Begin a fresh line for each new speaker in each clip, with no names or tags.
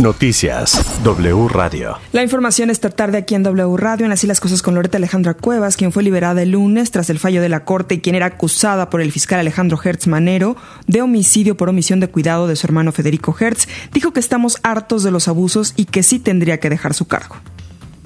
Noticias W Radio.
La información esta tarde aquí en W Radio en Así las cosas con Loreta Alejandra Cuevas, quien fue liberada el lunes tras el fallo de la corte y quien era acusada por el fiscal Alejandro Hertz Manero de homicidio por omisión de cuidado de su hermano Federico Hertz, dijo que estamos hartos de los abusos y que sí tendría que dejar su cargo.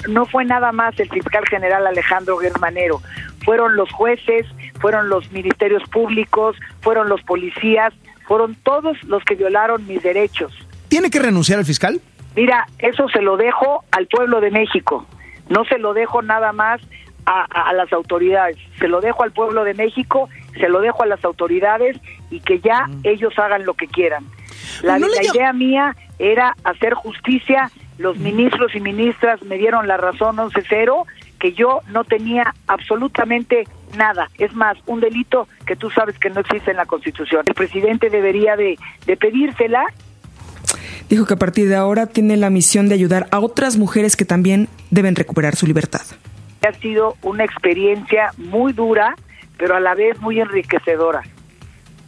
No fue nada más el fiscal general Alejandro Manero, fueron los jueces, fueron los ministerios públicos, fueron los policías, fueron todos los que violaron mis derechos
¿Tiene que renunciar el fiscal?
Mira, eso se lo dejo al pueblo de México. No se lo dejo nada más a, las autoridades. Se lo dejo al pueblo de México, se lo dejo a las autoridades y que ya ellos hagan lo que quieran. La, idea mía era hacer justicia. Los ministros y ministras me dieron la razón 11-0, que yo no tenía absolutamente nada. Es más, un delito que tú sabes que no existe en la Constitución. El presidente debería de, de pedírsela
dijo que a partir de ahora tiene la misión de ayudar a otras mujeres que también deben recuperar su libertad.
Ha sido una experiencia muy dura, pero a la vez muy enriquecedora.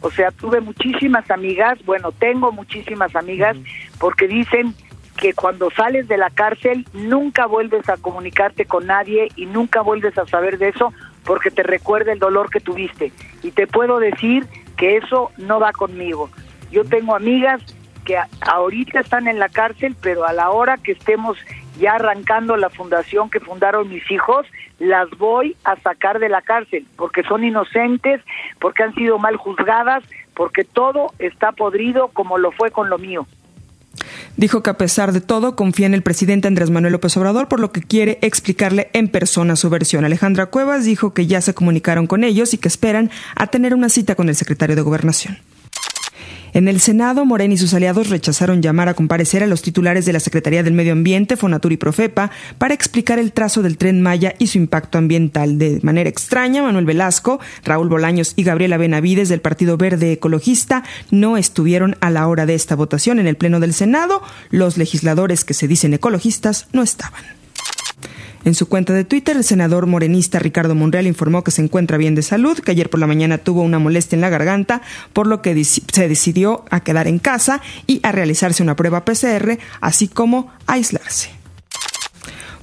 O sea, tuve muchísimas amigas, bueno, tengo muchísimas amigas, porque dicen que cuando sales de la cárcel nunca vuelves a comunicarte con nadie y nunca vuelves a saber de eso porque te recuerda el dolor que tuviste. Y te puedo decir que eso no va conmigo. Yo tengo amigas que ahorita están en la cárcel, pero a la hora que estemos ya arrancando la fundación que fundaron mis hijos, las voy a sacar de la cárcel, porque son inocentes, porque han sido mal juzgadas, porque todo está podrido como lo fue con lo mío.
Dijo que a pesar de todo confía en el presidente Andrés Manuel López Obrador, por lo que quiere explicarle en persona su versión. Alejandra Cuevas dijo que ya se comunicaron con ellos y que esperan a tener una cita con el secretario de Gobernación. En el Senado, Morena y sus aliados rechazaron llamar a comparecer a los titulares de la Secretaría del Medio Ambiente, Fonatur y Profepa, para explicar el trazo del tren Maya y su impacto ambiental. De manera extraña, Manuel Velasco, Raúl Bolaños y Gabriela Benavides del Partido Verde Ecologista no estuvieron a la hora de esta votación en el Pleno del Senado. Los legisladores que se dicen ecologistas no estaban. En su cuenta de Twitter, el senador morenista Ricardo Monreal informó que se encuentra bien de salud, que ayer por la mañana tuvo una molestia en la garganta, por lo que se decidió a quedar en casa y a realizarse una prueba PCR, así como aislarse.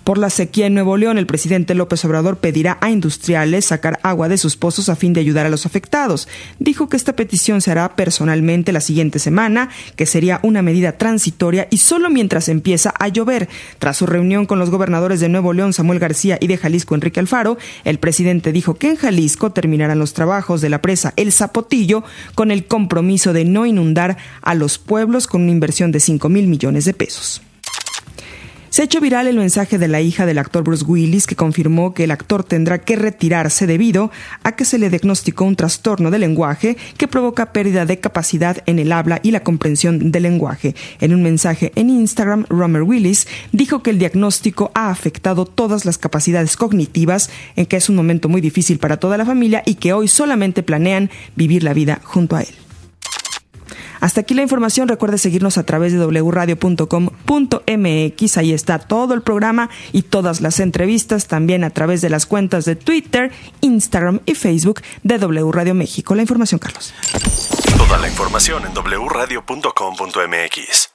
Por la sequía en Nuevo León, el presidente López Obrador pedirá a industriales sacar agua de sus pozos a fin de ayudar a los afectados. Dijo que esta petición se hará personalmente la siguiente semana, que sería una medida transitoria y solo mientras empieza a llover. Tras su reunión con los gobernadores de Nuevo León, Samuel García, y de Jalisco, Enrique Alfaro, el presidente dijo que en Jalisco terminarán los trabajos de la presa El Zapotillo con el compromiso de no inundar a los pueblos con una inversión de 5 mil millones de pesos. Se ha hecho viral el mensaje de la hija del actor Bruce Willis que confirmó que el actor tendrá que retirarse debido a que se le diagnosticó un trastorno del lenguaje que provoca pérdida de capacidad en el habla y la comprensión del lenguaje. En un mensaje en Instagram, Romer Willis dijo que el diagnóstico ha afectado todas las capacidades cognitivas, en que es un momento muy difícil para toda la familia y que hoy solamente planean vivir la vida junto a él. Hasta aquí la información. Recuerde seguirnos a través de wradio.com.mx. Ahí está todo el programa y todas las entrevistas. También a través de las cuentas de Twitter, Instagram y Facebook de W Radio México. La información, Carlos.
Toda la información en wradio.com.mx.